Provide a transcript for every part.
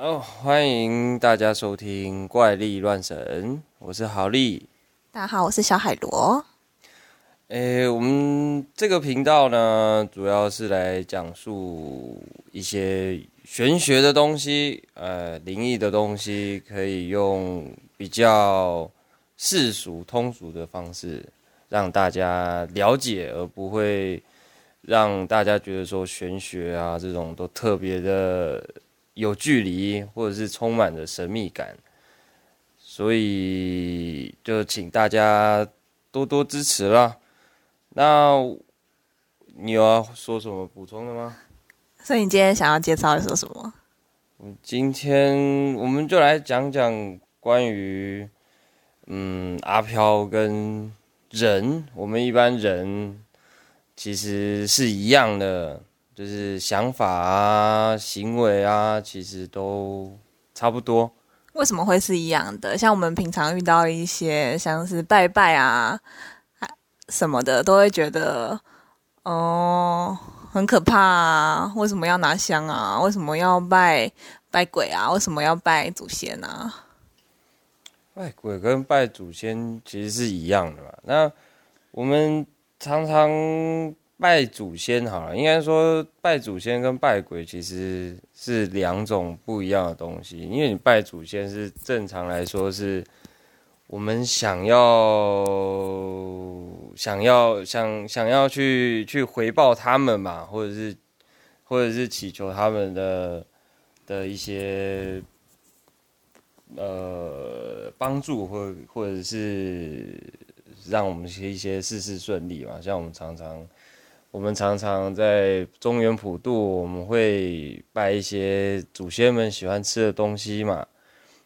哦，欢迎大家收听《怪力乱神》，我是豪力。大家好，我是小海螺。诶，我们这个频道呢，主要是来讲述一些玄学的东西，呃，灵异的东西，可以用比较世俗、通俗的方式让大家了解，而不会让大家觉得说玄学啊这种都特别的。有距离，或者是充满着神秘感，所以就请大家多多支持啦。那你有要说什么补充的吗？所以你今天想要介绍说什么？今天我们就来讲讲关于嗯阿飘跟人，我们一般人其实是一样的。就是想法啊、行为啊，其实都差不多。为什么会是一样的？像我们平常遇到一些像是拜拜啊、什么的，都会觉得哦很可怕啊。为什么要拿香啊？为什么要拜拜鬼啊？为什么要拜祖先啊？拜鬼跟拜祖先其实是一样的嘛。那我们常常。拜祖先好了，应该说拜祖先跟拜鬼其实是两种不一样的东西。因为你拜祖先是正常来说是，我们想要想要想想要去去回报他们嘛，或者是或者是祈求他们的的一些呃帮助，或或者是让我们一些事事顺利嘛。像我们常常。我们常常在中原普渡，我们会拜一些祖先们喜欢吃的东西嘛。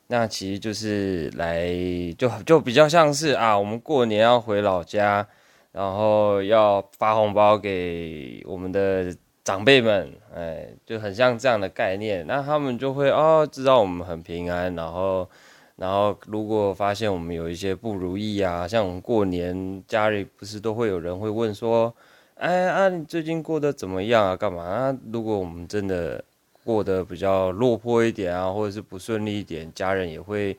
那其实就是来，就就比较像是啊，我们过年要回老家，然后要发红包给我们的长辈们，哎，就很像这样的概念。那他们就会哦，知道我们很平安，然后，然后如果发现我们有一些不如意啊，像我们过年家里不是都会有人会问说。哎啊，你最近过得怎么样啊？干嘛啊？如果我们真的过得比较落魄一点啊，或者是不顺利一点，家人也会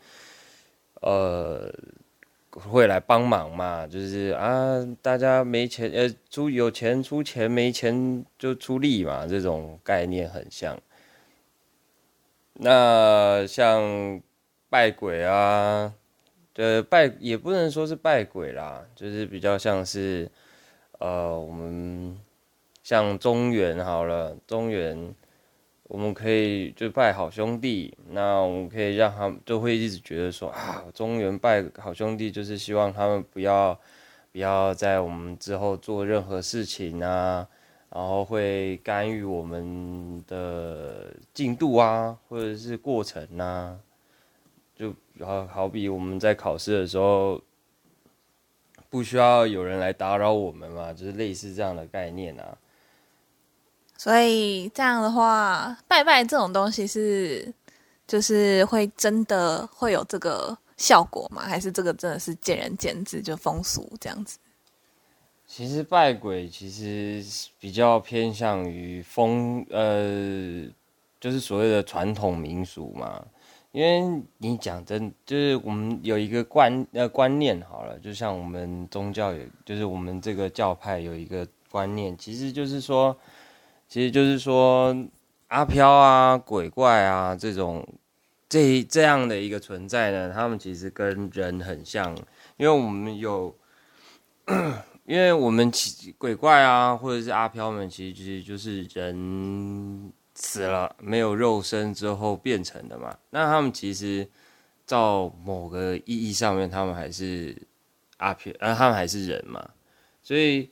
呃会来帮忙嘛。就是啊，大家没钱呃出有钱出钱，没钱就出力嘛，这种概念很像。那像拜鬼啊，呃拜也不能说是拜鬼啦，就是比较像是。呃，我们像中原好了，中原我们可以就拜好兄弟，那我们可以让他们就会一直觉得说啊，中原拜好兄弟就是希望他们不要不要在我们之后做任何事情啊，然后会干预我们的进度啊，或者是过程啊，就好好比我们在考试的时候。不需要有人来打扰我们嘛，就是类似这样的概念啊。所以这样的话，拜拜这种东西是，就是会真的会有这个效果吗？还是这个真的是见仁见智，就风俗这样子？其实拜鬼其实比较偏向于风，呃，就是所谓的传统民俗嘛。因为你讲真，就是我们有一个观呃观念好了，就像我们宗教，有，就是我们这个教派有一个观念，其实就是说，其实就是说阿飘啊、鬼怪啊这种这这样的一个存在呢，他们其实跟人很像，因为我们有，因为我们其鬼怪啊或者是阿飘们，其实其实就是人。死了没有肉身之后变成的嘛？那他们其实照某个意义上面，他们还是阿片，呃，他们还是人嘛。所以，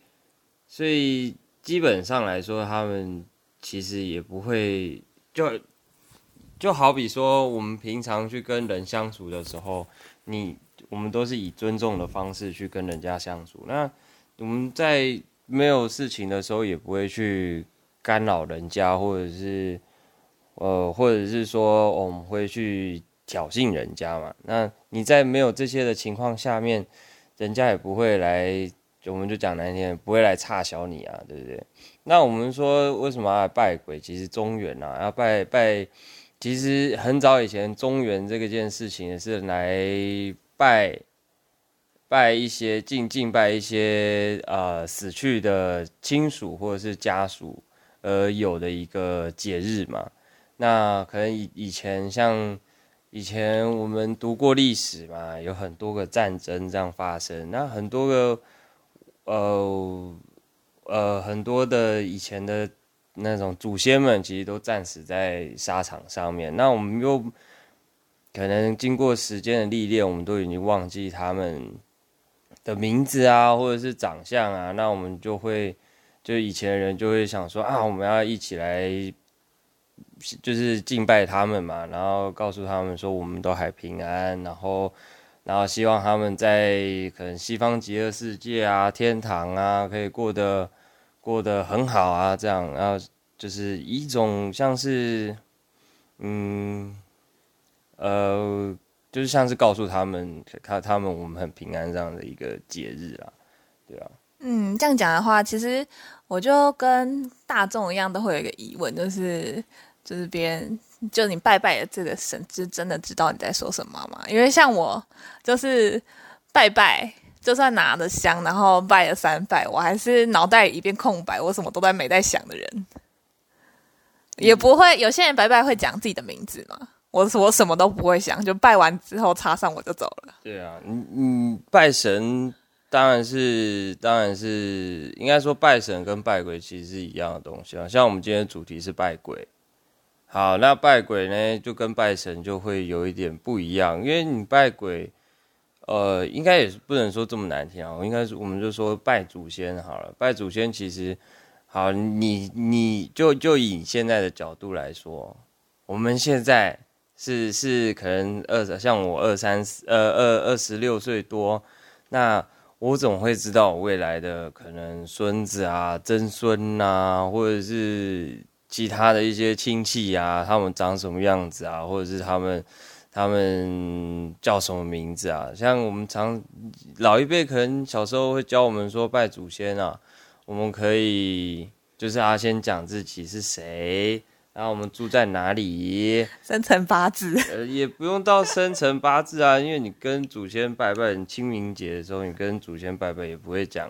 所以基本上来说，他们其实也不会就就好比说，我们平常去跟人相处的时候，你我们都是以尊重的方式去跟人家相处。那我们在没有事情的时候，也不会去。干扰人家，或者是，呃，或者是说我们会去挑衅人家嘛？那你在没有这些的情况下面，人家也不会来，我们就讲难听，不会来差小你啊，对不对？那我们说为什么要拜鬼？其实中原啊，要拜拜其实很早以前中原这个件事情也是来拜拜一些敬敬拜一些呃死去的亲属或者是家属而有的一个节日嘛。那可能以以前像以前我们读过历史嘛，有很多个战争这样发生，那很多个呃呃很多的以前的。那种祖先们其实都战死在沙场上面，那我们又可能经过时间的历练，我们都已经忘记他们的名字啊，或者是长相啊，那我们就会就以前的人就会想说啊，我们要一起来就是敬拜他们嘛，然后告诉他们说我们都还平安，然后然后希望他们在可能西方极乐世界啊、天堂啊，可以过得。过得很好啊，这样，然后就是一种像是，嗯，呃，就是像是告诉他们，看他们我们很平安这样的一个节日啊，对啊。嗯，这样讲的话，其实我就跟大众一样，都会有一个疑问，就是就是别人就你拜拜的这个神，是真的知道你在说什么吗？因为像我就是拜拜。就算拿了香，然后拜了三拜，我还是脑袋一片空白，我什么都在没在想的人，也不会。有些人拜拜会讲自己的名字嘛，我我什么都不会想，就拜完之后插上我就走了。对啊，你你拜神当然是当然是应该说拜神跟拜鬼其实是一样的东西啊。像我们今天主题是拜鬼，好，那拜鬼呢就跟拜神就会有一点不一样，因为你拜鬼。呃，应该也是不能说这么难听啊，应该是我们就说拜祖先好了。拜祖先其实好，你你就就以现在的角度来说，我们现在是是可能二像我二三十呃二二十六岁多，那我总会知道未来的可能孙子啊、曾孙呐，或者是其他的一些亲戚啊，他们长什么样子啊，或者是他们。他们叫什么名字啊？像我们常老一辈可能小时候会教我们说拜祖先啊，我们可以就是啊先讲自己是谁，然后我们住在哪里，生辰八字。呃，也不用到生辰八字啊，因为你跟祖先拜拜，你清明节的时候你跟祖先拜拜也不会讲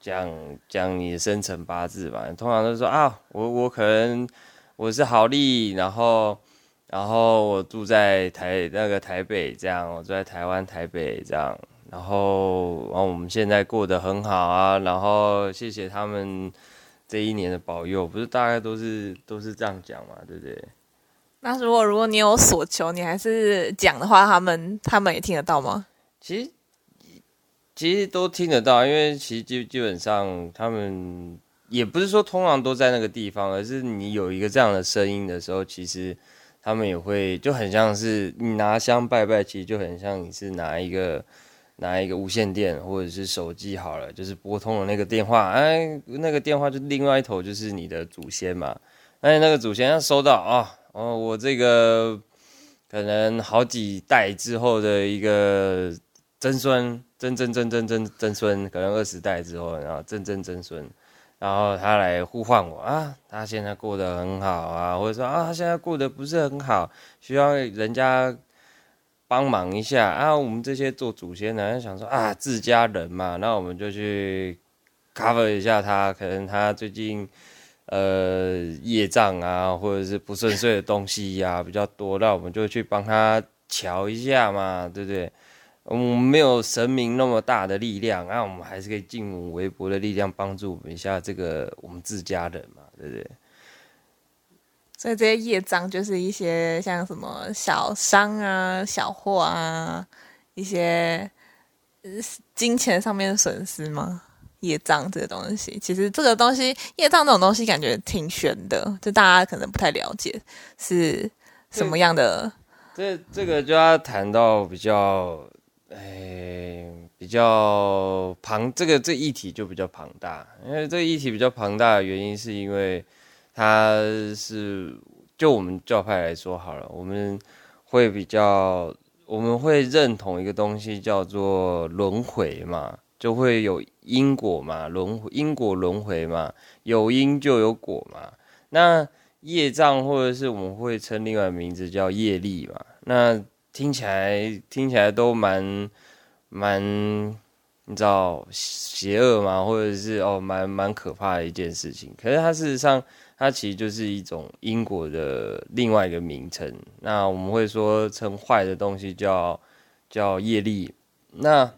讲讲你的生辰八字吧？通常都说啊，我我可能我是好利，然后。然后我住在台那个台北，这样我住在台湾台北这样，然后然后我们现在过得很好啊，然后谢谢他们这一年的保佑，不是大概都是都是这样讲嘛，对不对？那如果如果你有所求，你还是讲的话，他们他们也听得到吗？其实其实都听得到，因为其实基基本上他们也不是说通常都在那个地方，而是你有一个这样的声音的时候，其实。他们也会就很像是你拿香拜拜，其实就很像你是拿一个拿一个无线电或者是手机好了，就是拨通了那个电话，哎，那个电话就另外一头就是你的祖先嘛。哎，那个祖先要收到啊，哦，我这个可能好几代之后的一个曾孙，曾曾曾曾曾曾孙，可能二十代之后，然后曾曾曾孙。然后他来呼唤我啊，他现在过得很好啊，或者说啊，他现在过得不是很好，需要人家帮忙一下啊。我们这些做祖先的想说啊，自家人嘛，那我们就去 cover 一下他，可能他最近呃业障啊，或者是不顺遂的东西呀比较多，那我们就去帮他瞧一下嘛，对不对？我们没有神明那么大的力量，那我们还是可以尽我们微薄的力量帮助我们一下这个我们自家人嘛，对不对？所以这些业障就是一些像什么小伤啊、小祸啊，一些金钱上面的损失吗？业障这个东西，其实这个东西业障这种东西感觉挺玄的，就大家可能不太了解是什么样的。这这个就要谈到比较。哎，比较庞，这个这议题就比较庞大，因为这个议题比较庞大的原因，是因为它是就我们教派来说好了，我们会比较，我们会认同一个东西叫做轮回嘛，就会有因果嘛，轮回因果轮回嘛，有因就有果嘛。那业障，或者是我们会称另外名字叫业力嘛。那听起来听起来都蛮蛮，你知道邪恶嘛，或者是哦蛮蛮可怕的一件事情。可是它事实上，它其实就是一种因果的另外一个名称。那我们会说称坏的东西叫叫业力，那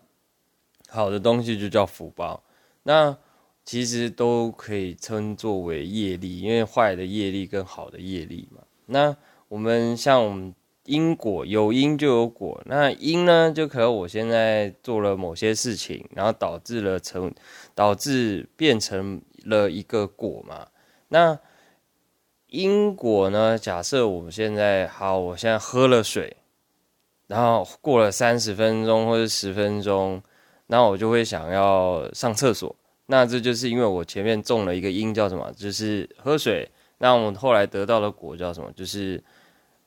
好的东西就叫福报。那其实都可以称作为业力，因为坏的业力跟好的业力嘛。那我们像我们因果有因就有果，那因呢就可能我现在做了某些事情，然后导致了成导致变成了一个果嘛。那因果呢？假设我们现在好，我现在喝了水，然后过了三十分钟或者十分钟，那我就会想要上厕所。那这就是因为我前面种了一个因，叫什么？就是喝水。那我们后来得到的果叫什么？就是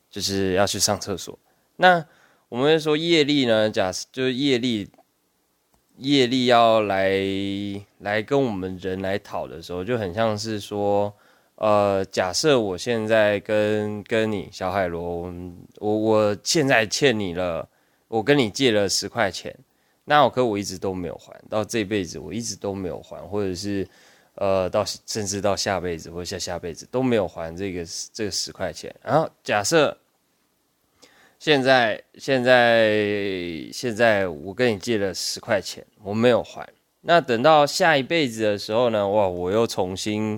就是要去上厕所。那我们会说业力呢？假设就是业力，业力要来来跟我们人来讨的时候，就很像是说，呃，假设我现在跟跟你小海螺，我我现在欠你了，我跟你借了十块钱。那我可我一直都没有还，到这辈子我一直都没有还，或者是，呃，到甚至到下辈子或下下辈子都没有还这个这个十块钱。然后假设现在现在现在我跟你借了十块钱，我没有还，那等到下一辈子的时候呢？哇，我又重新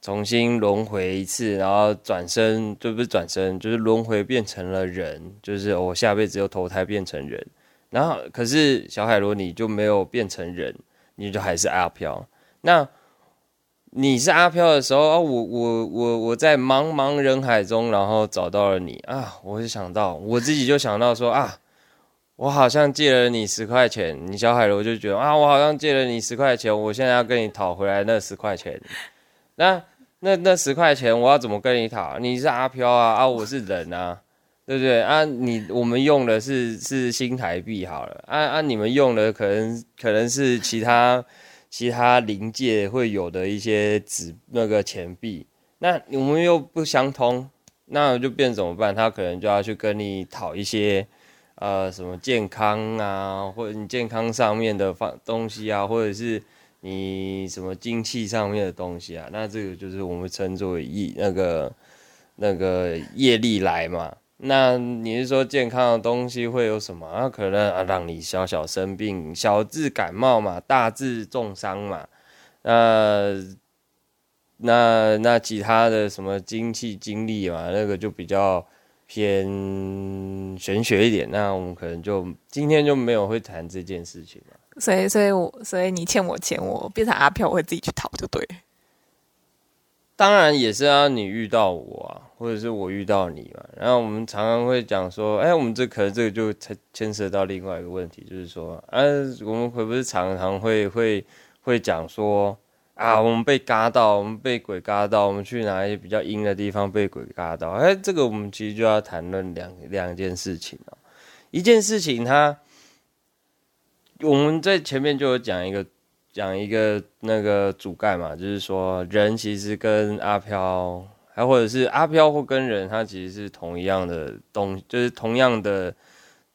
重新轮回一次，然后转身就不是转身，就是轮回变成了人，就是我下辈子又投胎变成人。然后，可是小海螺你就没有变成人，你就还是阿飘。那你是阿飘的时候啊，我我我我在茫茫人海中，然后找到了你啊，我就想到我自己就想到说啊，我好像借了你十块钱，你小海螺就觉得啊，我好像借了你十块钱，我现在要跟你讨回来那十块钱。那那那十块钱我要怎么跟你讨？你是阿飘啊啊，我是人啊。对不对啊？你我们用的是是新台币好了，啊啊，你们用的可能可能是其他其他临界会有的一些纸那个钱币，那我们又不相通，那就变怎么办？他可能就要去跟你讨一些呃什么健康啊，或者你健康上面的方东西啊，或者是你什么精气上面的东西啊，那这个就是我们称作为业那个那个业力来嘛。那你是说健康的东西会有什么？那可能啊，让你小小生病，小至感冒嘛，大至重伤嘛。那那那其他的什么精气精力嘛，那个就比较偏玄学一点。那我们可能就今天就没有会谈这件事情了。所以，所以我所以你欠我钱，我变成阿飘，我会自己去讨就对。当然也是啊，你遇到我啊，或者是我遇到你嘛。然后我们常常会讲说，哎，我们这可能这个就牵牵涉到另外一个问题，就是说，啊，我们会不是常常会会会讲说，啊，我们被嘎到，我们被鬼嘎到，我们去哪一些比较阴的地方被鬼嘎到？哎，这个我们其实就要谈论两两件事情哦。一件事情，它我们在前面就有讲一个。讲一个那个主干嘛，就是说人其实跟阿飘，还或者是阿飘或跟人，它其实是同一样的东，就是同样的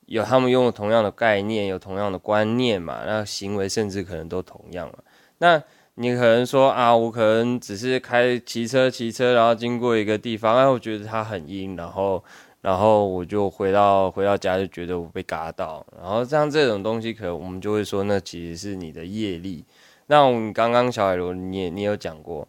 有他们用同样的概念，有同样的观念嘛，那行为甚至可能都同样了。那你可能说啊，我可能只是开骑车骑车，然后经过一个地方，哎，我觉得它很阴，然后然后我就回到回到家就觉得我被嘎到，然后像这种东西，可能我们就会说，那其实是你的业力。那我们刚刚小海螺，你也你有讲过，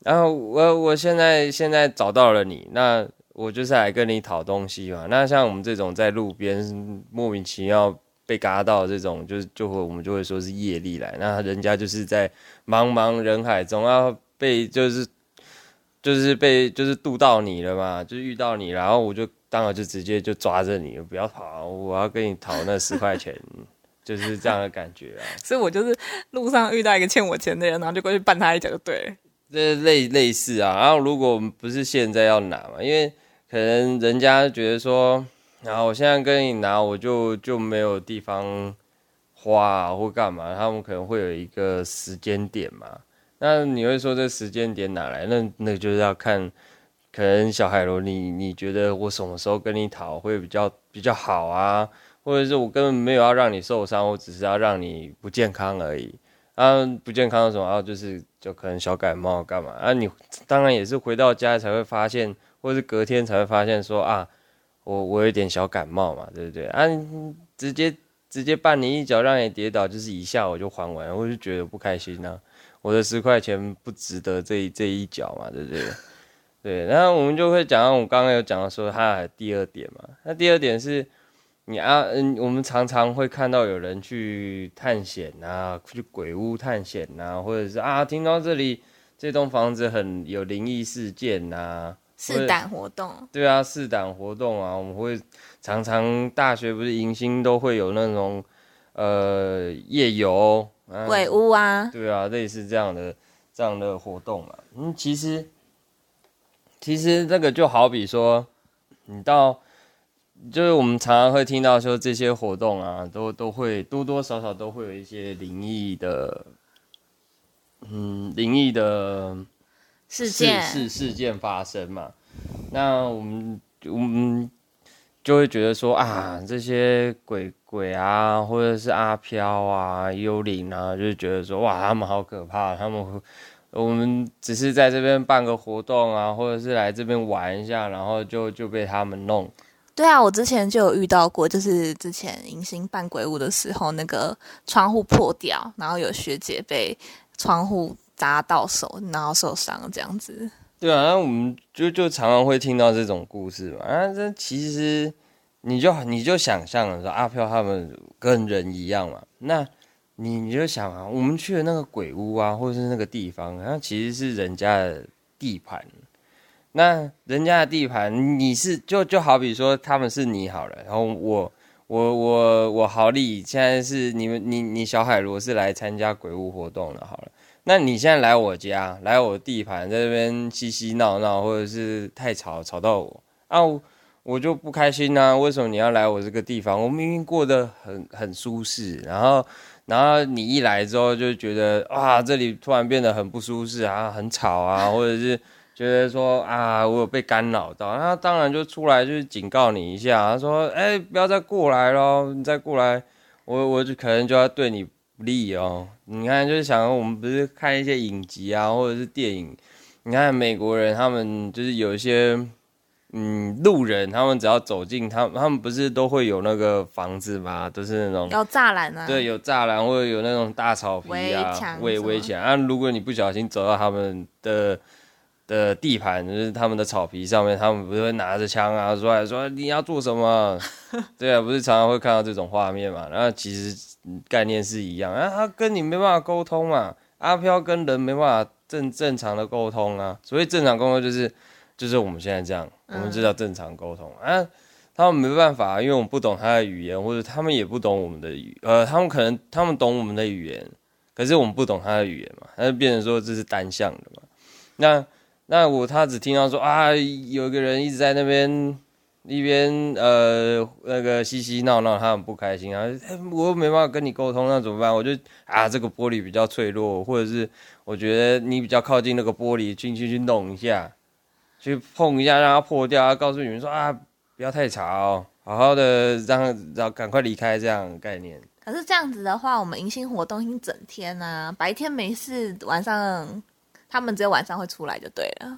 然后我我现在现在找到了你，那我就是来跟你讨东西嘛。那像我们这种在路边莫名其妙被嘎到这种，就是就会我们就会说是业力来。那人家就是在茫茫人海中要被就是就是被就是渡到你了嘛，就遇到你，然后我就当然就直接就抓着你，不要跑，我要跟你讨那十块钱。就是这样的感觉啊，所以我就是路上遇到一个欠我钱的人，然后就过去绊他一脚就对。这类类似啊，然后如果不是现在要拿嘛，因为可能人家觉得说，然后我现在跟你拿，我就就没有地方花或干嘛，他们可能会有一个时间点嘛。那你会说这时间点哪来？那那就是要看可能小海螺，你你觉得我什么时候跟你讨会比较比较好啊？或者是我根本没有要让你受伤，我只是要让你不健康而已。啊，不健康的什么啊？就是就可能小感冒干嘛啊？你当然也是回到家才会发现，或者是隔天才会发现说啊，我我有点小感冒嘛，对不对？啊，直接直接绊你一脚让你跌倒，就是一下我就还完，我就觉得不开心呐。我的十块钱不值得这这一脚嘛，对不对？对，然后我们就会讲到我刚刚有讲到说它第二点嘛，那第二点是。你啊，嗯，我们常常会看到有人去探险啊，去鬼屋探险啊，或者是啊，听到这里这栋房子很有灵异事件呐，试胆活动。对啊，试胆活动啊，我们会常常大学不是迎新都会有那种呃夜游鬼屋啊，对啊，类似这样的这样的活动嘛。嗯，其实其实这个就好比说，你到。就是我们常常会听到说这些活动啊，都都会多多少少都会有一些灵异的，嗯，灵异的事件事事件发生嘛。那我们我们就会觉得说啊，这些鬼鬼啊，或者是阿飘啊、幽灵啊，就是觉得说哇，他们好可怕，他们我们只是在这边办个活动啊，或者是来这边玩一下，然后就就被他们弄。对啊，我之前就有遇到过，就是之前迎新办鬼屋的时候，那个窗户破掉，然后有学姐被窗户砸到手，然后受伤这样子。对啊，那我们就就常常会听到这种故事嘛。啊，这其实你就你就想象说阿飘他们跟人一样嘛，那你你就想啊，我们去的那个鬼屋啊，或者是那个地方，那其实是人家的地盘。那人家的地盘，你是就就好比说他们是你好了，然后我我我我豪利现在是你们你你小海螺是来参加鬼屋活动的，好了，那你现在来我家来我地盘，在这边嬉嬉闹闹，或者是太吵吵到我啊，我就不开心呐。为什么你要来我这个地方？我明明过得很很舒适，然后然后你一来之后就觉得啊，这里突然变得很不舒适啊，很吵啊，或者是。觉得说啊，我有被干扰到，那当然就出来就是警告你一下。他说：“哎，不要再过来喽，你再过来，我我就可能就要对你不利哦。”你看，就是想我们不是看一些影集啊，或者是电影，你看美国人他们就是有一些嗯路人，他们只要走进他他们不是都会有那个房子吗？都是那种有栅栏啊，对，有栅栏或者有那种大草皮啊，围围起来啊。如果你不小心走到他们的。的地盘就是他们的草皮上面，他们不是会拿着枪啊出来说你要做什么？对啊，不是常常会看到这种画面嘛？然后其实概念是一样啊，他跟你没办法沟通嘛。阿飘跟人没办法正正常的沟通啊，所以正常沟通就是就是我们现在这样，我们这叫正常沟通啊。他们没办法，因为我们不懂他的语言，或者他们也不懂我们的语，呃，他们可能他们懂我们的语言，可是我们不懂他的语言嘛，那就变成说这是单向的嘛，那。那我他只听到说啊，有一个人一直在那边一边呃那个嘻嘻闹闹，他很不开心啊，我没办法跟你沟通，那怎么办？我就啊这个玻璃比较脆弱，或者是我觉得你比较靠近那个玻璃，进去去弄一下，去碰一下让它破掉，告诉你们说啊不要太吵，好好的让让赶快离开这样概念。可是这样子的话，我们迎新活动一整天啊，白天没事，晚上。他们只有晚上会出来就对了。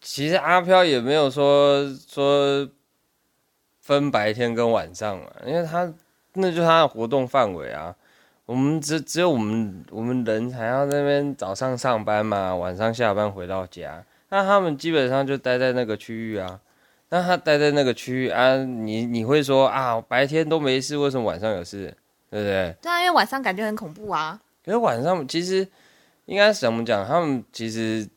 其实阿飘也没有说说分白天跟晚上嘛，因为他那就是他的活动范围啊。我们只只有我们我们人还要那边早上上班嘛，晚上下班回到家，那他们基本上就待在那个区域啊。那他待在那个区域啊，你你会说啊，白天都没事，为什么晚上有事？对不对？对啊，因为晚上感觉很恐怖啊。可是晚上其实。应该怎么讲？他们其实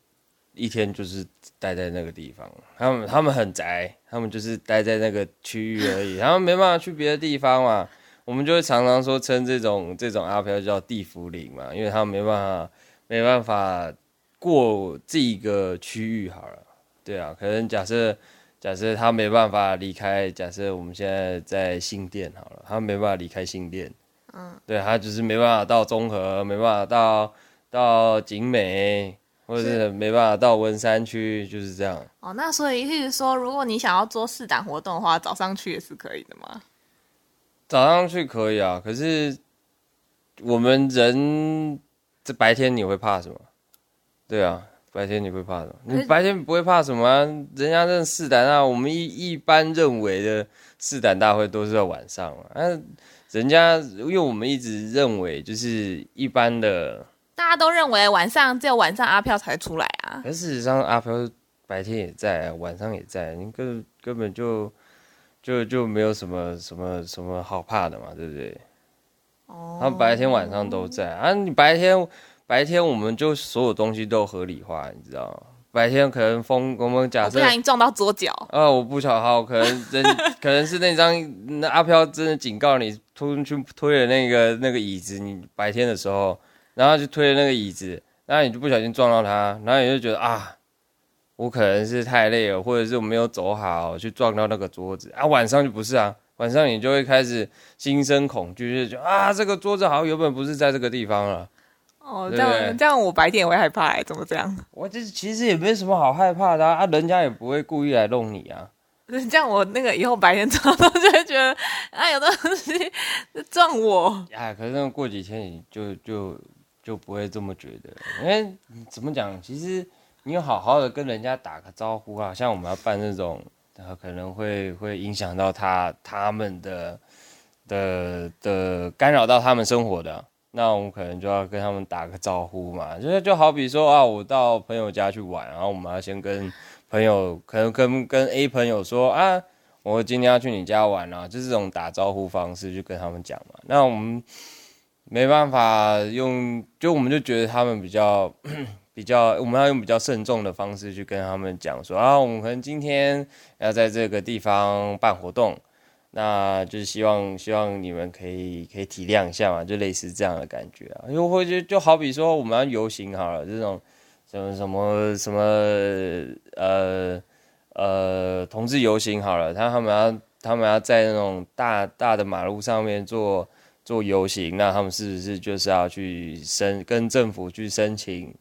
一天就是待在那个地方，他们他们很宅，他们就是待在那个区域而已，他们没办法去别的地方嘛。我们就会常常说称这种这种阿飘叫地府灵嘛，因为他们没办法没办法过这个区域好了。对啊，可能假设假设他没办法离开，假设我们现在在新店好了，他没办法离开新店，嗯，对他就是没办法到中和，没办法到。到景美或者是没办法到文山区，就是这样。哦，那所以意思说，如果你想要做试胆活动的话，早上去也是可以的吗？早上去可以啊，可是我们人这白天你会怕什么？对啊，白天你会怕什么？你白天不会怕什么啊？人家这试胆啊，我们一一般认为的试胆大会都是在晚上啊。那人家因为我们一直认为就是一般的。大家都认为晚上只有晚上阿飘才出来啊，可事实上阿飘白天也在，晚上也在，你根根本就就就没有什么什么什么好怕的嘛，对不对？哦，他白天晚上都在啊，你白天白天我们就所有东西都合理化，你知道吗？白天可能风，我们假设不小心撞到桌脚，啊，我不巧好，可能真 可能是那张那阿飘真的警告你，推去推了那个那个椅子，你白天的时候。然后就推了那个椅子，然后你就不小心撞到它，然后你就觉得啊，我可能是太累了，或者是我没有走好，去撞到那个桌子啊。晚上就不是啊，晚上你就会开始心生恐惧，就觉得啊，这个桌子好像原本不是在这个地方了。哦，这样这样我白天也会害怕，怎么这样？我这其实也没什么好害怕的啊，人家也不会故意来弄你啊。这样我那个以后白天撞到就会觉得啊，有东西撞我。哎，可是过几天你就就。就不会这么觉得，因为怎么讲，其实你有好好的跟人家打个招呼啊，像我们要办那种，可能会会影响到他他们的的的干扰到他们生活的，那我们可能就要跟他们打个招呼嘛，就是就好比说啊，我到朋友家去玩，然后我们要先跟朋友，可能跟跟 A 朋友说啊，我今天要去你家玩啊，就是这种打招呼方式去跟他们讲嘛，那我们。没办法用，就我们就觉得他们比较比较，我们要用比较慎重的方式去跟他们讲说啊，我们可能今天要在这个地方办活动，那就是希望希望你们可以可以体谅一下嘛，就类似这样的感觉啊，又或者就好比说我们要游行好了，这种什么什么什么呃呃同志游行好了，他他们要他们要在那种大大的马路上面做。做游行，那他们是不是就是要去申跟政府去申请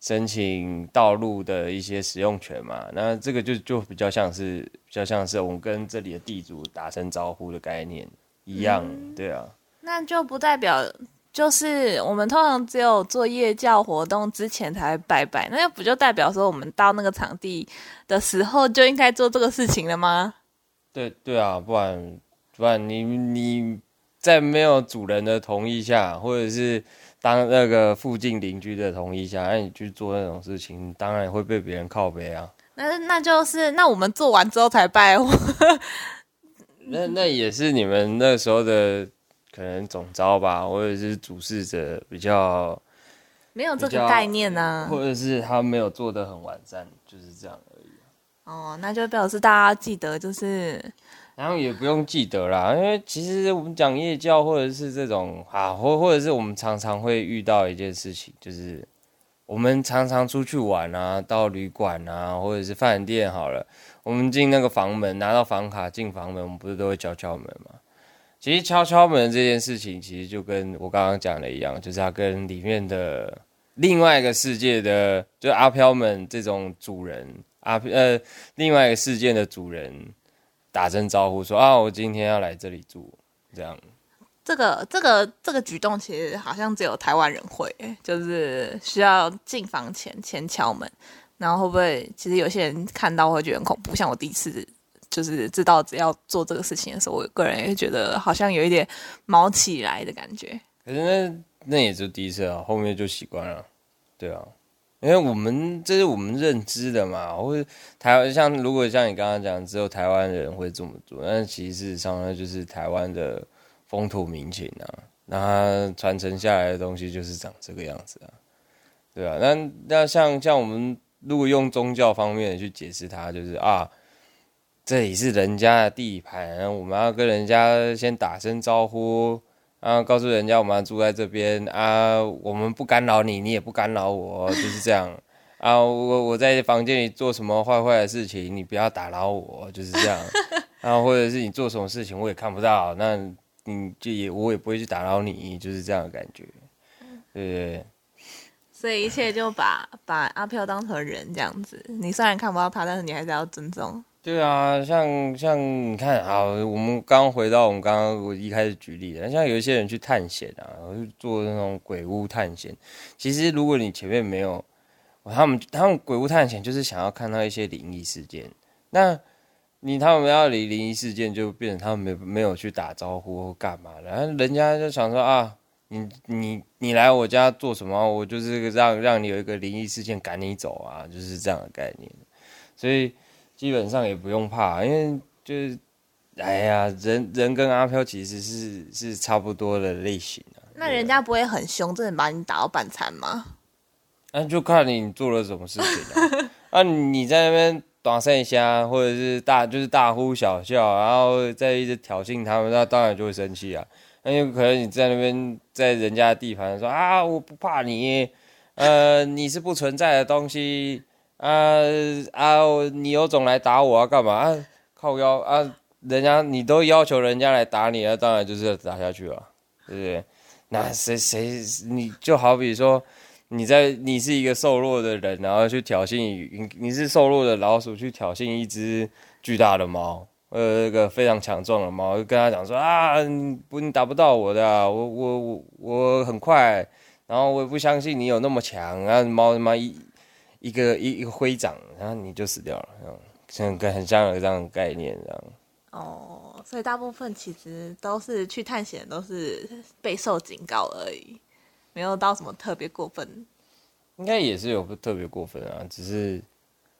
申请道路的一些使用权嘛？那这个就就比较像是比较像是我们跟这里的地主打声招呼的概念一样，对啊。那就不代表就是我们通常只有做夜教活动之前才拜拜，那不就代表说我们到那个场地的时候就应该做这个事情了吗？对对啊，不然不然你你。在没有主人的同意下，或者是当那个附近邻居的同意下，那你去做那种事情，当然会被别人靠背啊。那那就是那我们做完之后才拜。那那也是你们那时候的可能总招吧，或者是主事者比较没有这个概念呢，或者是他没有做的很完善，就是这样而已。哦，那就表示大家记得就是。然后也不用记得啦，因为其实我们讲夜教或者是这种啊，或或者是我们常常会遇到一件事情，就是我们常常出去玩啊，到旅馆啊，或者是饭店好了，我们进那个房门，拿到房卡进房门，我们不是都会敲敲门吗？其实敲敲门这件事情，其实就跟我刚刚讲的一样，就是要跟里面的另外一个世界的，就阿飘们这种主人，阿呃另外一个世界的主人。打声招呼说啊，我今天要来这里住，这样。这个这个这个举动其实好像只有台湾人会，就是需要进房前先敲门，然后会不会其实有些人看到会觉得很恐怖？像我第一次就是知道只要做这个事情的时候，我个人也觉得好像有一点毛起来的感觉。可是那那也就第一次啊，后面就习惯了，对啊。因为我们这是我们认知的嘛，或者台湾像如果像你刚刚讲，只有台湾人会这么做，但其实事实上呢，就是台湾的风土民情啊，那它传承下来的东西就是长这个样子啊，对啊，那那像像我们如果用宗教方面去解释它，就是啊，这里是人家的地盘，我们要跟人家先打声招呼。啊，告诉人家我们住在这边啊，我们不干扰你，你也不干扰我，就是这样啊。我我在房间里做什么坏坏的事情，你不要打扰我，就是这样。然 后或者是你做什么事情我也看不到，那你就也我也不会去打扰你，就是这样的感觉，对不对？所以一切就把把阿飘当成人这样子。你虽然看不到他，但是你还是要尊重。对啊，像像你看啊，我们刚回到我们刚刚我一开始举例的，像有一些人去探险啊，去做那种鬼屋探险。其实如果你前面没有，他们他们鬼屋探险就是想要看到一些灵异事件。那你他们要离灵异事件，就变成他们没没有去打招呼或干嘛然后人家就想说啊，你你你来我家做什么？我就是让让你有一个灵异事件赶你走啊，就是这样的概念。所以。基本上也不用怕，因为就是，哎呀，人人跟阿飘其实是是差不多的类型啊。那人家不会很凶，真的把你打到半残吗？那就看你做了什么事情了。啊，你在那边打剩下，或者是大就是大呼小叫，然后再一直挑衅他们，那当然就会生气啊。那有可能你在那边在人家的地盘说啊，我不怕你，呃，你是不存在的东西。啊啊！你有种来打我啊？干嘛啊？靠腰啊！人家你都要求人家来打你啊，当然就是要打下去了，对不对？那谁谁你就好比说你在你是一个瘦弱的人，然后去挑衅你你是瘦弱的老鼠去挑衅一只巨大的猫，呃，一个非常强壮的猫，就跟他讲说啊，不你打不到我的，我我我我很快，然后我也不相信你有那么强啊，猫他妈一。一个一一个挥掌，然后你就死掉了，像跟很像有这样的概念这样。哦，所以大部分其实都是去探险，都是备受警告而已，没有到什么特别过分。应该也是有特别过分啊，只是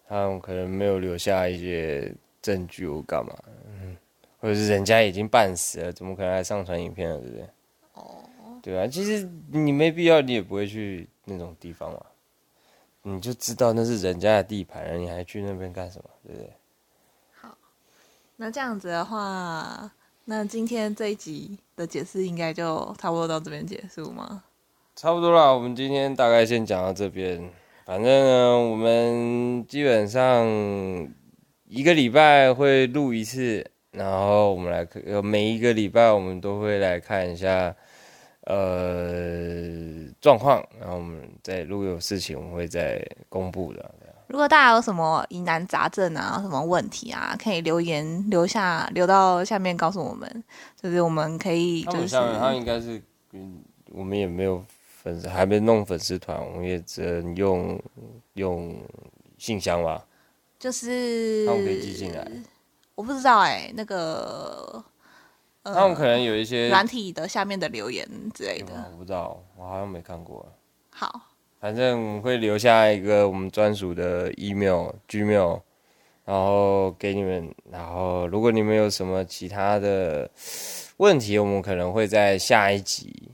他们可能没有留下一些证据或干嘛，嗯，或者是人家已经半死了，怎么可能还上传影片了，对不对？哦，对啊，其实你没必要，你也不会去那种地方嘛。你就知道那是人家的地盘了，你还去那边干什么？对不对？好，那这样子的话，那今天这一集的解释应该就差不多到这边结束吗？差不多啦，我们今天大概先讲到这边。反正呢，我们基本上一个礼拜会录一次，然后我们来看，每一个礼拜我们都会来看一下。呃，状况，然后我们再如果有事情，我们会再公布的。如果大家有什么疑难杂症啊，什么问题啊，可以留言留下，留到下面告诉我们，就是我们可以就是。他应该是，嗯，我们也没有粉丝，还没弄粉丝团，我们也只能用用信箱吧。就是。他们可以寄进来。我不知道哎，那个。他们可能有一些软体的下面的留言之类的，我不知道，我好像没看过。好，反正我们会留下一个我们专属的 email Gmail，然后给你们。然后如果你们有什么其他的问题，我们可能会在下一集。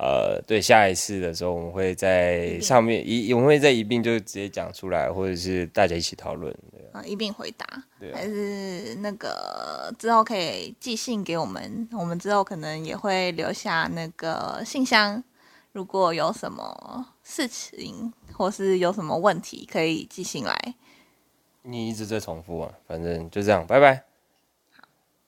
呃，对，下一次的时候，我们会在上面一，我们会在一并就直接讲出来，或者是大家一起讨论，啊，一并回答，还是那个之后可以寄信给我们，我们之后可能也会留下那个信箱，如果有什么事情或是有什么问题，可以寄信来。你一直在重复啊，反正就这样，拜拜。